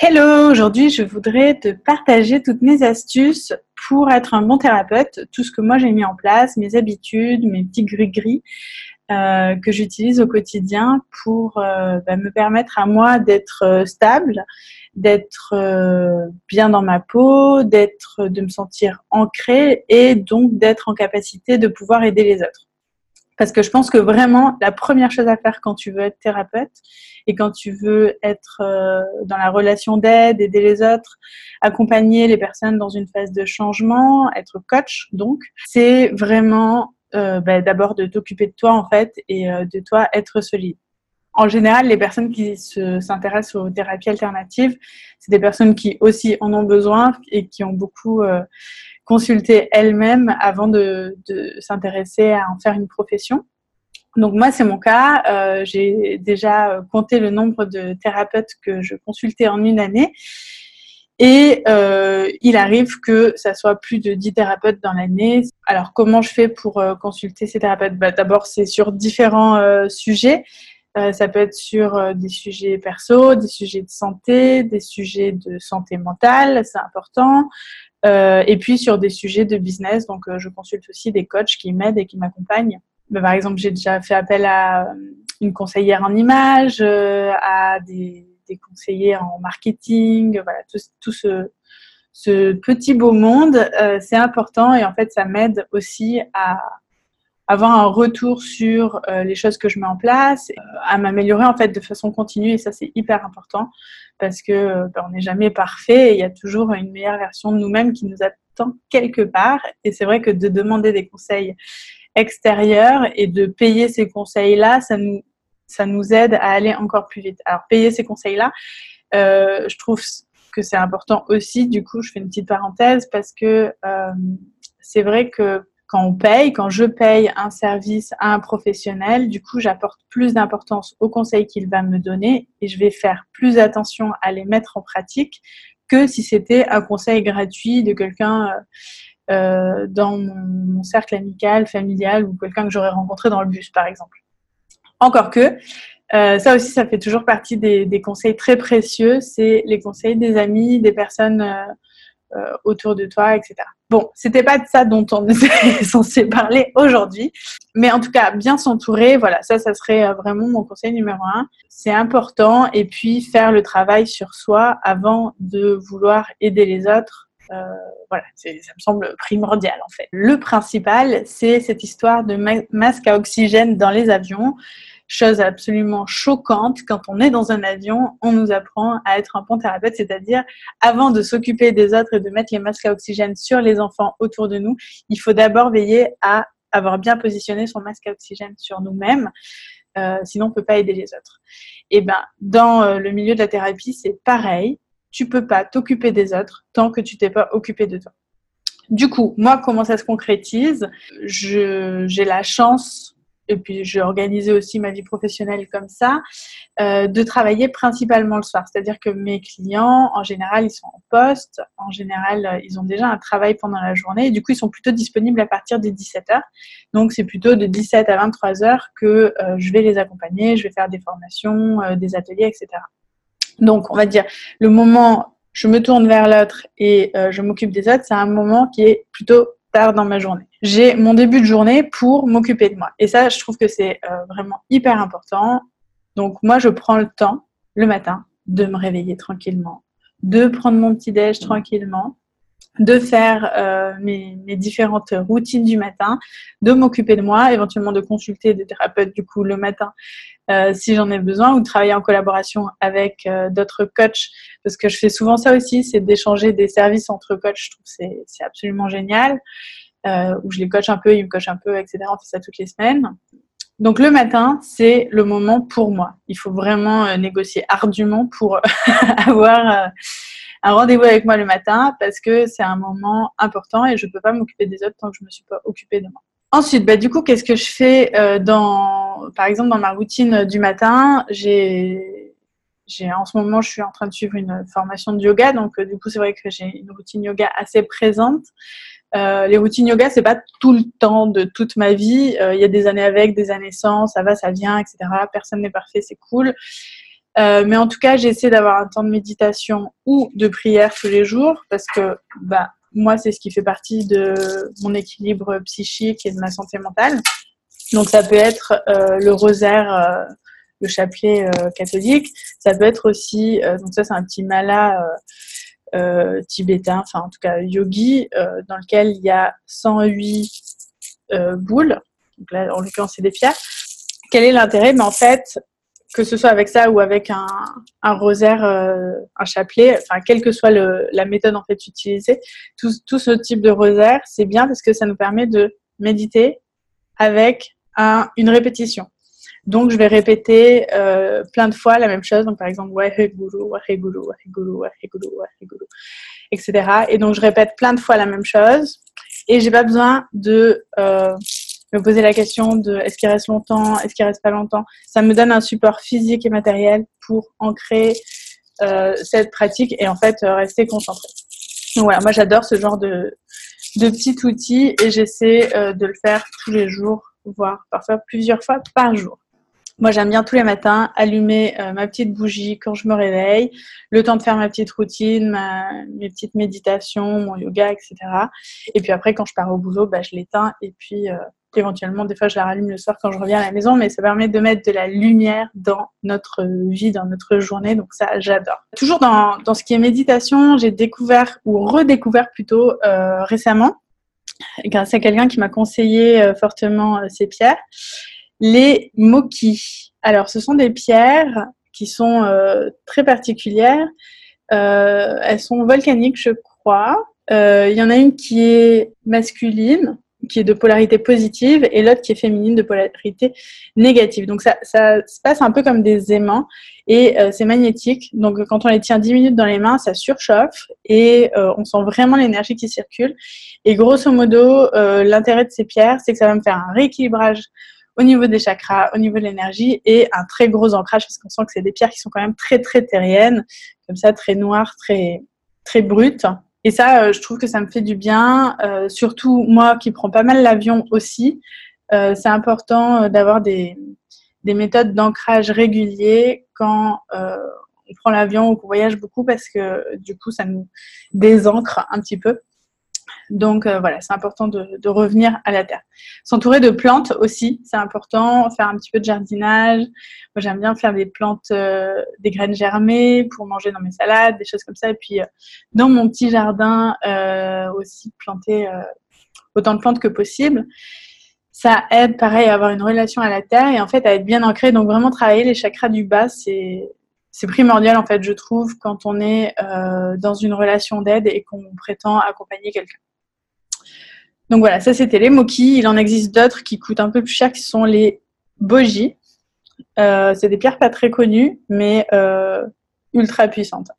Hello, aujourd'hui je voudrais te partager toutes mes astuces pour être un bon thérapeute, tout ce que moi j'ai mis en place, mes habitudes, mes petits gris-gris euh, que j'utilise au quotidien pour euh, bah, me permettre à moi d'être euh, stable, d'être bien dans ma peau, d'être, de me sentir ancrée et donc d'être en capacité de pouvoir aider les autres. Parce que je pense que vraiment, la première chose à faire quand tu veux être thérapeute et quand tu veux être euh, dans la relation d'aide, aider les autres, accompagner les personnes dans une phase de changement, être coach, donc, c'est vraiment euh, bah, d'abord de t'occuper de toi en fait et euh, de toi être solide. En général, les personnes qui s'intéressent aux thérapies alternatives, c'est des personnes qui aussi en ont besoin et qui ont beaucoup consulter elle-même avant de, s'intéresser à en faire une profession. Donc moi, c'est mon cas. Euh, j'ai déjà compté le nombre de thérapeutes que je consultais en une année. Et euh, il arrive que ça soit plus de 10 thérapeutes dans l'année. Alors comment je fais pour euh, consulter ces thérapeutes? Bah, D'abord, c'est sur différents sujets. Ça peut être sur des sujets perso, des sujets de santé, des sujets de santé mentale, c'est important. Euh, et puis sur des sujets de business, donc euh, je consulte aussi des coachs qui m'aident et qui m'accompagnent. Par exemple, j'ai déjà fait appel à euh, une conseillère en images, à des, conseillers en marketing, voilà, tout, ce, petit beau monde, c'est important et en fait, ça m'aide aussi à avoir un retour sur les choses que je mets en place, à m'améliorer en fait de façon continue et ça c'est hyper important parce que ben, on n'est jamais parfait et il y a toujours une meilleure version de nous-mêmes qui nous attend quelque part. Et c'est vrai que de demander des conseils extérieurs et de payer ces conseils-là, ça nous, ça nous aide à aller encore plus vite. Alors, payer ces conseils-là, euh, je trouve que c'est important aussi. Du coup, je fais une petite parenthèse parce que euh, c'est vrai que quand on paye, quand je paye un service à un professionnel, du coup, j'apporte plus d'importance aux conseils qu'il va me donner et je vais faire plus attention à les mettre en pratique que si c'était un conseil gratuit de quelqu'un euh, euh dans mon, cercle amical, familial ou quelqu'un que j'aurais rencontré dans le bus, par exemple. Encore que, euh, ça aussi, ça fait toujours partie des, conseils très précieux. C'est les conseils des amis, des personnes autour de toi, etc. Bon, c'était pas de ça dont on est censé parler aujourd'hui, mais en tout cas, bien s'entourer, voilà, ça, ça serait euh, vraiment mon conseil numéro un. C'est important, et puis faire le travail sur soi avant de vouloir aider les autres. Euh, voilà, ça me semble primordial en fait. Le principal, c'est cette histoire de masque à oxygène dans les avions chose absolument choquante, quand on est dans un avion, on nous apprend à être un bon thérapeute, c'est-à-dire avant de s'occuper des autres et de mettre les masques à oxygène sur les enfants autour de nous, il faut d'abord veiller à avoir bien positionné son masque à oxygène sur nous-mêmes. Euh, sinon, on peut pas aider les autres. Et eh ben, dans euh, le milieu de la thérapie, c'est pareil. Tu peux pas t'occuper des autres tant que tu t'es pas occupé de toi. Du coup, moi, comment ça se concrétise? J'ai la chance et puis j'ai organisé aussi ma vie professionnelle comme ça, euh, de travailler principalement le soir. C'est-à-dire que mes clients, en général, ils sont en poste, en général, euh, ils ont déjà un travail pendant la journée, et du coup, ils sont plutôt disponibles à partir des 17h. Donc, c'est plutôt de 17 à 23h que euh, je vais les accompagner, je vais faire des formations, des ateliers, etc. Donc, on va dire, le moment je me tourne vers l'autre et je m'occupe des autres, c'est un moment qui est plutôt tard dans ma journée. J'ai mon début de journée pour m'occuper de moi. Et ça, je trouve que c'est euh, vraiment hyper important. Donc moi, je prends le temps le matin de me réveiller tranquillement, de prendre mon petit déj tranquillement, de faire euh, mes, différentes routines du matin, de m'occuper de moi, éventuellement de consulter des thérapeutes du coup le matin euh, si j'en ai besoin ou de travailler en collaboration avec d'autres coachs parce que je fais souvent ça aussi, c'est d'échanger des services entre coachs. Je trouve c'est absolument génial. Euh, où je les coach un peu, ils me coachent un peu, etc. On fait ça toutes les semaines. Donc le matin, c'est le moment pour moi. Il faut vraiment euh, négocier ardument pour avoir un rendez-vous avec moi le matin parce que c'est un moment important et je ne peux pas m'occuper des autres tant que je ne me suis pas occupée de moi. Ensuite, bah, du coup, qu'est-ce que je fais euh, dans, par exemple, dans ma routine du matin? J'ai, j'ai, en ce moment, je suis en train de suivre une formation de yoga, donc euh, du coup, c'est vrai que j'ai une routine yoga assez présente. Euh, les routines yoga, c'est pas tout le temps de toute ma vie. Il y a des années avec, des années sans, ça va, ça vient, etc. Personne n'est parfait, c'est cool. mais en tout cas, j'essaie d'avoir un temps de méditation ou de prière tous les jours parce que bah, moi, c'est ce qui fait partie de mon équilibre psychique et de ma santé mentale. Donc, ça peut être le rosaire le chapelet euh, catholique. Ça peut être aussi, euh, donc ça c'est un petit mala euh, tibétain, enfin en tout cas yogi, dans lequel il y a 108 boules. Donc là, en l'occurrence, c'est des pierres. Quel est l'intérêt? Mais en fait, que ce soit avec ça ou avec un, un rosaire, un chapelet, enfin quelle que soit la méthode en fait utilisée, tout, ce type de rosaire, c'est bien parce que ça nous permet de méditer avec un, une répétition. Donc, je vais répéter euh, plein de fois la même chose. Donc, par exemple, etc. Et donc, je répète plein de fois la même chose. Et j'ai pas besoin de euh, me poser la question de est-ce qu'il reste longtemps, est-ce qu'il reste pas longtemps. Ça me donne un support physique et matériel pour ancrer euh, cette pratique et en fait rester concentré. Donc voilà, moi j'adore ce genre de, de petit outil et j'essaie de le faire tous les jours, voire parfois plusieurs fois par jour. Moi, j'aime bien tous les matins allumer euh, ma petite bougie quand je me réveille, le temps de faire ma petite routine, mes petites méditations, mon yoga, etc. Et puis après, quand je pars au boulot, bah, je l'éteins et puis euh, éventuellement, des fois, je la rallume le soir quand je reviens à la maison, mais ça permet de mettre de la lumière dans notre vie, dans notre journée. Donc ça, j'adore. Toujours dans, dans ce qui est méditation, j'ai découvert ou redécouvert plutôt euh, récemment, grâce à quelqu'un qui m'a conseillé fortement ces pierres les moquis. Alors, ce sont des pierres qui sont euh, très particulières. Euh, elles sont volcaniques, je crois. Euh, il y en a une qui est masculine, qui est de polarité positive, et l'autre qui est féminine de polarité négative. Donc ça, ça se passe un peu comme des aimants, et c'est magnétique. Donc quand on les tient 10 minutes dans les mains, ça surchauffe, et on sent vraiment l'énergie qui circule. Et grosso modo, l'intérêt de ces pierres, c'est que ça va me faire un rééquilibrage au niveau des chakras, au niveau de l'énergie et un très gros ancrage parce qu'on sent que c'est des pierres qui sont quand même très très terriennes, comme ça très noires, très très brutes. Et ça, euh, je trouve que ça me fait du bien, euh, surtout moi qui prends pas mal l'avion aussi. Euh, c'est important d'avoir des, des méthodes d'ancrage réguliers quand on prend l'avion ou qu'on voyage beaucoup parce que du coup ça nous désancre un petit peu. Donc euh, voilà, c'est important de, revenir à la terre. S'entourer de plantes aussi, c'est important. Faire un petit peu de jardinage. Moi, j'aime bien faire des plantes, euh, des graines germées pour manger dans mes salades, des choses comme ça. Et puis euh, dans mon petit jardin aussi planter autant de plantes que possible. Ça aide, pareil, à avoir une relation à la terre et en fait à être bien ancré. Donc vraiment travailler les chakras du bas, c'est c'est primordial en fait, je trouve, quand on est dans une relation d'aide et qu'on prétend accompagner quelqu'un. Donc voilà, ça c'était les moquis. Il en existe d'autres qui coûtent un peu plus cher, qui sont les bogies. Euh, c'est des pierres pas très connues, mais euh, ultra puissantes.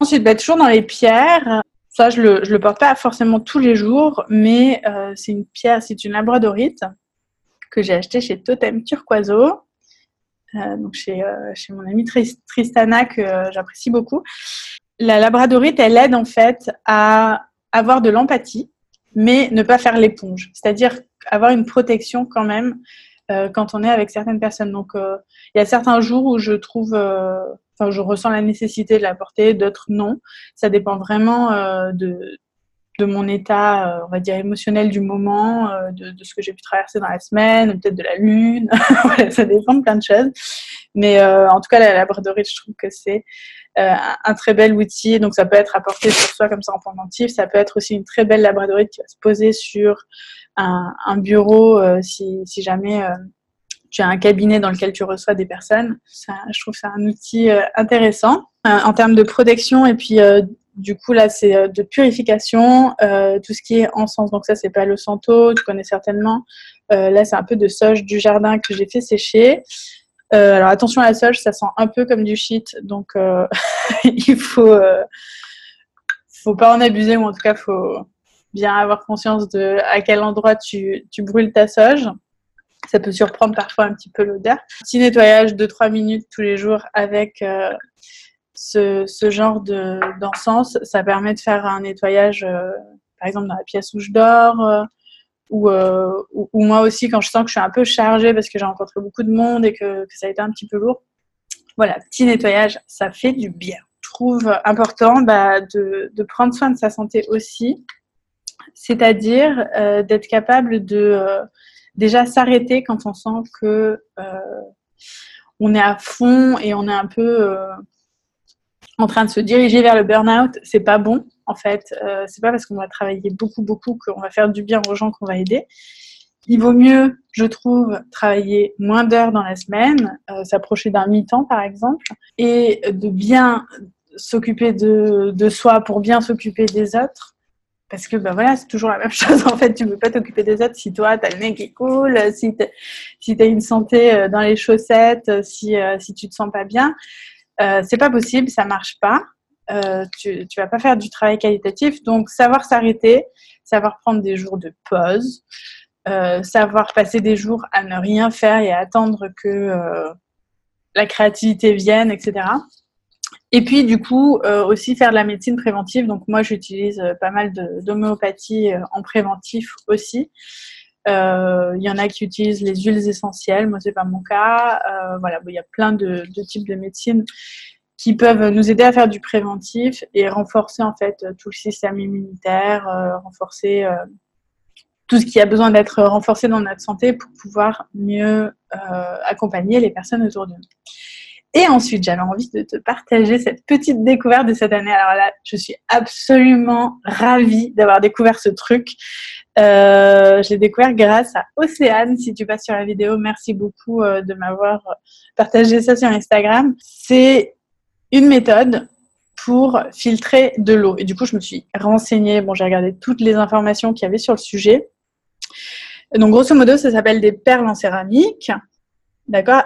Ensuite, bah, toujours dans les pierres, ça je le, le porte pas forcément tous les jours, mais euh, c'est une pierre, c'est une labradorite que j'ai achetée chez Totem Turquoiseau, donc chez, chez mon amie Tristana que j'apprécie beaucoup. La labradorite, elle aide en fait à avoir de l'empathie mais ne pas faire l'éponge. C'est-à-dire avoir une protection quand même euh, quand on est avec certaines personnes. Donc, euh, il y a certains jours où je trouve, euh, enfin, je ressens la nécessité de la porter, d'autres non. Ça dépend vraiment de, de mon état, on va dire, émotionnel du moment, de, de, ce que j'ai pu traverser dans la semaine, peut-être de la lune. ça dépend de plein de choses. Mais en tout cas, la labradorie, je trouve que c'est euh, un très bel outil. Donc, ça peut être apporté sur soi comme ça en pendentif. Ça peut être aussi une très belle labradorite qui va se poser sur un, bureau euh, si, jamais euh, tu as un cabinet dans lequel tu reçois des personnes. Je trouve ça un outil intéressant en termes de protection et puis du coup là c'est de purification, tout ce qui est encens. Donc ça c'est pas le santo, tu connais certainement. là c'est un peu de sauge du jardin que j'ai fait sécher. Euh, alors attention à la soja, ça sent un peu comme du shit, donc euh, il faut, euh, faut pas en abuser ou en tout cas faut bien avoir conscience de à quel endroit tu, tu brûles ta sauge. Ça peut surprendre parfois un petit peu l'odeur. Petit nettoyage de 3 minutes tous les jours avec ce, ce, genre d'encens, ça permet de faire un nettoyage, par exemple dans la pièce où je dors euh, ou, moi aussi quand je sens que je suis un peu chargée parce que j'ai rencontré beaucoup de monde et que, ça a été un petit peu lourd, Voilà, petit nettoyage, ça fait du bien. Je trouve important bah, de, prendre soin de sa santé aussi, c'est-à-dire euh, d'être capable de euh, déjà s'arrêter quand on sent que on est à fond et on est un peu en train de se diriger vers le burn-out. C'est pas bon en fait. c'est pas parce qu'on va travailler beaucoup beaucoup qu'on va faire du bien aux gens qu'on va aider. Il vaut mieux, je trouve, travailler moins d'heures dans la semaine, euh, s'approcher d'un mi-temps par exemple, et de bien s'occuper de, de, soi pour bien s'occuper des autres. Parce que ben voilà, c'est toujours la même chose en fait. Tu ne peux pas t'occuper des autres si toi, tu as le nez qui coule, si tu si as une santé euh, dans les chaussettes, si, euh, si tu te sens pas bien. Euh, c'est pas possible, ça marche pas. Euh, tu, tu vas pas faire du travail qualitatif. Donc, savoir s'arrêter, savoir prendre des jours de pause, euh, savoir passer des jours à ne rien faire et à attendre que la créativité vienne, etc. Et puis, du coup, aussi faire de la médecine préventive. Donc, moi, j'utilise pas mal d'homéopathie en préventif aussi. Il y en a qui utilisent les huiles essentielles. Moi, c'est pas mon cas. voilà, il y a plein de, types de médecine qui peuvent nous aider à faire du préventif et renforcer en fait tout le système immunitaire, renforcer tout ce qui a besoin d'être renforcé dans notre santé pour pouvoir mieux euh, accompagner les personnes autour de nous. Et ensuite, j'avais envie de te partager cette petite découverte de cette année. Alors là, je suis absolument ravie d'avoir découvert ce truc. Euh, je l'ai découvert grâce à Océane. Si tu passes sur la vidéo, merci beaucoup euh, de m'avoir partagé ça sur Instagram. C'est une méthode pour filtrer de l'eau. Et du coup, je me suis renseignée. Bon, j'ai regardé toutes les informations qu'il y avait sur le sujet. Donc, grosso modo, ça s'appelle des perles en céramique, d'accord,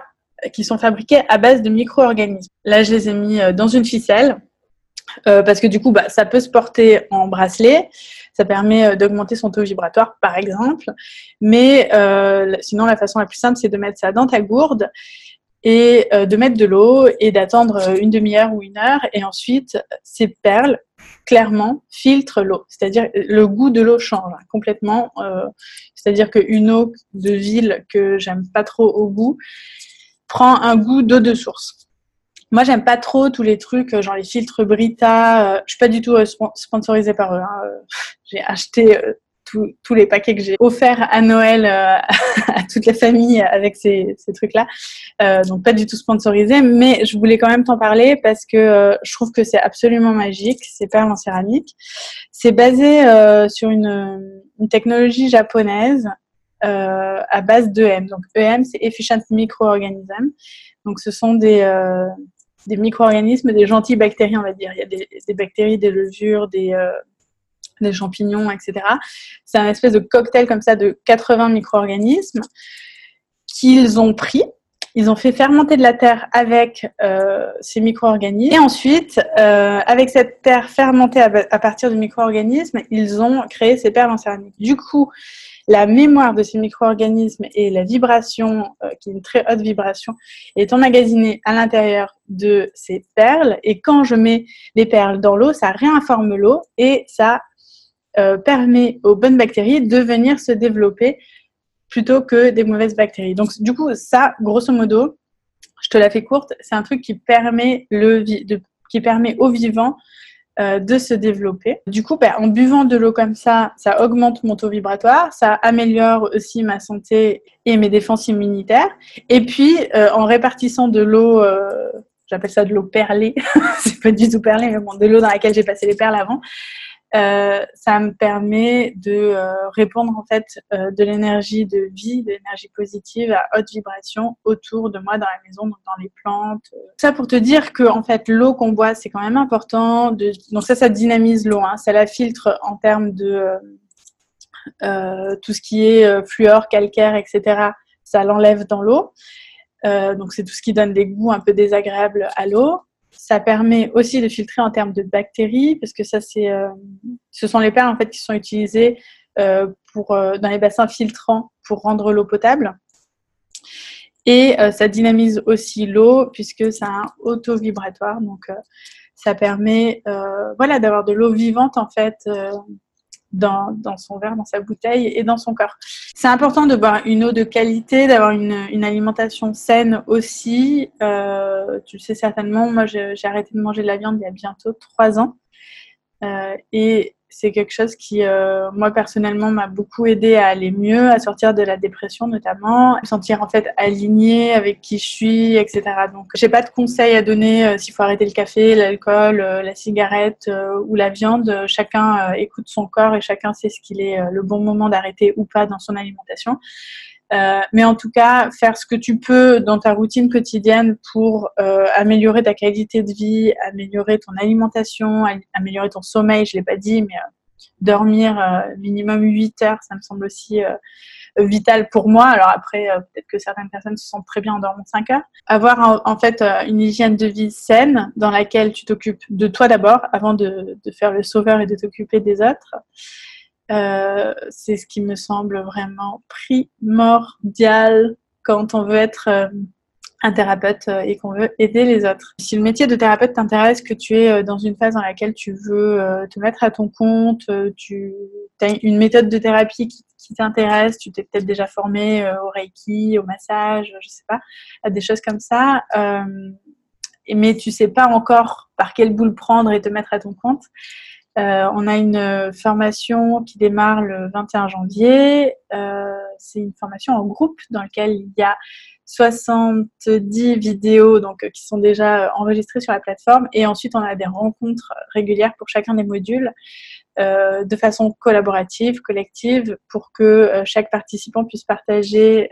qui sont fabriquées à base de micro-organismes. Là, je les ai mis euh, dans une ficelle. Euh, parce que du coup, bah, ça peut se porter en bracelet, ça permet euh, d'augmenter son taux vibratoire, par exemple. Mais sinon, la façon la plus simple, c'est de mettre ça dans ta gourde et de mettre de l'eau et d'attendre une demi-heure ou une heure. Et ensuite, ces perles clairement filtre l'eau. C'est-à-dire le goût de l'eau change complètement. C'est-à-dire qu'une eau de ville que j'aime pas trop au goût prend un goût d'eau de source. Moi, j'aime pas trop tous les trucs, genre les filtres Brita. Euh, je suis pas du tout euh, sponsorisée par eux. Hein. J'ai acheté tous les paquets que j'ai offerts à Noël euh, à toute la famille avec ces, trucs-là. Euh, donc pas du tout sponsorisé, mais je voulais quand même t'en parler parce que euh, je trouve que c'est absolument magique, ces perles en céramique. C'est basé sur une, technologie japonaise à base d'EM. Donc EM, c'est Efficient Microorganism. Donc ce sont des, des micro-organismes, des gentilles bactéries, on va dire. Il y a des, des bactéries, des levures, des des champignons, etc. C'est un espèce de cocktail comme ça de 80 micro-organismes qu'ils ont pris. Ils ont fait fermenter de la terre avec euh, ces micro-organismes. Et ensuite, euh, avec cette terre fermentée à, partir de micro-organismes, ils ont créé ces perles en céramique. Du coup, la mémoire de ces micro-organismes et la vibration, euh, qui est une très haute vibration, est emmagasinée à l'intérieur de ces perles. Et quand je mets les perles dans l'eau, ça réinforme l'eau et ça euh, permet aux bonnes bactéries de venir se développer plutôt que des mauvaises bactéries. Donc, du coup, ça, grosso modo, je te la fais courte, c'est un truc qui permet, le, de, qui permet aux vivants euh, de se développer. Du coup, ben, en buvant de l'eau comme ça, ça augmente mon taux vibratoire, ça améliore aussi ma santé et mes défenses immunitaires. Et puis, euh, en répartissant de l'eau, j'appelle ça de l'eau perlée, c'est pas du tout perlé, mais bon, de l'eau dans laquelle j'ai passé les perles avant, euh, ça me permet de euh, répondre en fait euh, de l'énergie de vie, de l'énergie positive à haute vibration autour de moi dans la maison, dans les plantes. Ça pour te dire que en fait l'eau qu'on boit c'est quand même important. De... Donc ça, ça dynamise l'eau, hein. ça la filtre en termes de tout ce qui est fluor, calcaire, etc. Ça l'enlève dans l'eau. donc c'est tout ce qui donne des goûts un peu désagréables à l'eau. Ça permet aussi de filtrer en termes de bactéries, parce que ça, c'est, euh, ce sont les perles en fait qui sont utilisées euh, pour, euh, dans les bassins filtrants pour rendre l'eau potable. Et ça dynamise aussi l'eau puisque a un auto-vibratoire. Donc, ça permet voilà, d'avoir de l'eau vivante en fait dans, dans, son verre, dans sa bouteille et dans son corps. C'est important de boire une eau de qualité, d'avoir une, une, alimentation saine aussi. Euh, tu le sais certainement, moi j'ai arrêté de manger de la viande il y a bientôt trois ans. Euh, et c'est quelque chose qui, euh, moi personnellement, m'a beaucoup aidé à aller mieux, à sortir de la dépression notamment, à me sentir en fait alignée avec qui je suis, etc. Donc, j'ai pas de conseils à donner euh, s'il faut arrêter le café, l'alcool, euh, la cigarette euh, ou la viande. Chacun écoute son corps et chacun sait ce qu'il est le bon moment d'arrêter ou pas dans son alimentation. Euh, mais en tout cas, faire ce que tu peux dans ta routine quotidienne pour euh, améliorer ta qualité de vie, améliorer ton alimentation, améliorer ton sommeil, je l'ai pas dit, mais euh, dormir minimum 8 heures, ça me semble aussi vital pour moi. Alors après, peut-être que certaines personnes se sentent très bien en dormant 5 heures. Avoir en, fait une hygiène de vie saine dans laquelle tu t'occupes de toi d'abord avant de, faire le sauveur et de t'occuper des autres. Euh, c'est ce qui me semble vraiment primordial quand on veut être euh, un thérapeute euh, et qu'on veut aider les autres. Si le métier de thérapeute t'intéresse, que tu es dans une phase dans laquelle tu veux te mettre à ton compte, tu as une méthode de thérapie qui, t'intéresse, tu t'es peut-être déjà formé au Reiki, au massage, je sais pas, à des choses comme ça, mais tu sais pas encore par quelle boule prendre et te mettre à ton compte. Euh, on a une formation qui démarre le 21 janvier. Euh, c'est une formation en groupe dans laquelle il y a 70 vidéos donc, qui sont déjà enregistrées sur la plateforme. Et ensuite, on a des rencontres régulières pour chacun des modules euh, de façon collaborative, collective, pour que chaque participant puisse partager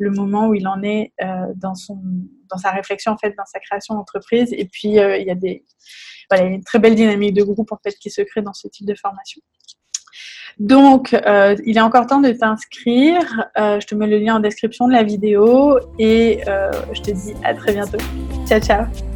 le moment où il en est dans, son, dans sa réflexion, en fait, dans sa création d'entreprise. Et puis, il y a des voilà, une très belle dynamique de groupe en fait qui se crée dans ce type de formation. Donc, euh, il est encore temps de t'inscrire. Euh, je te mets le lien en description de la vidéo et euh, je te dis à très bientôt. Ciao, ciao.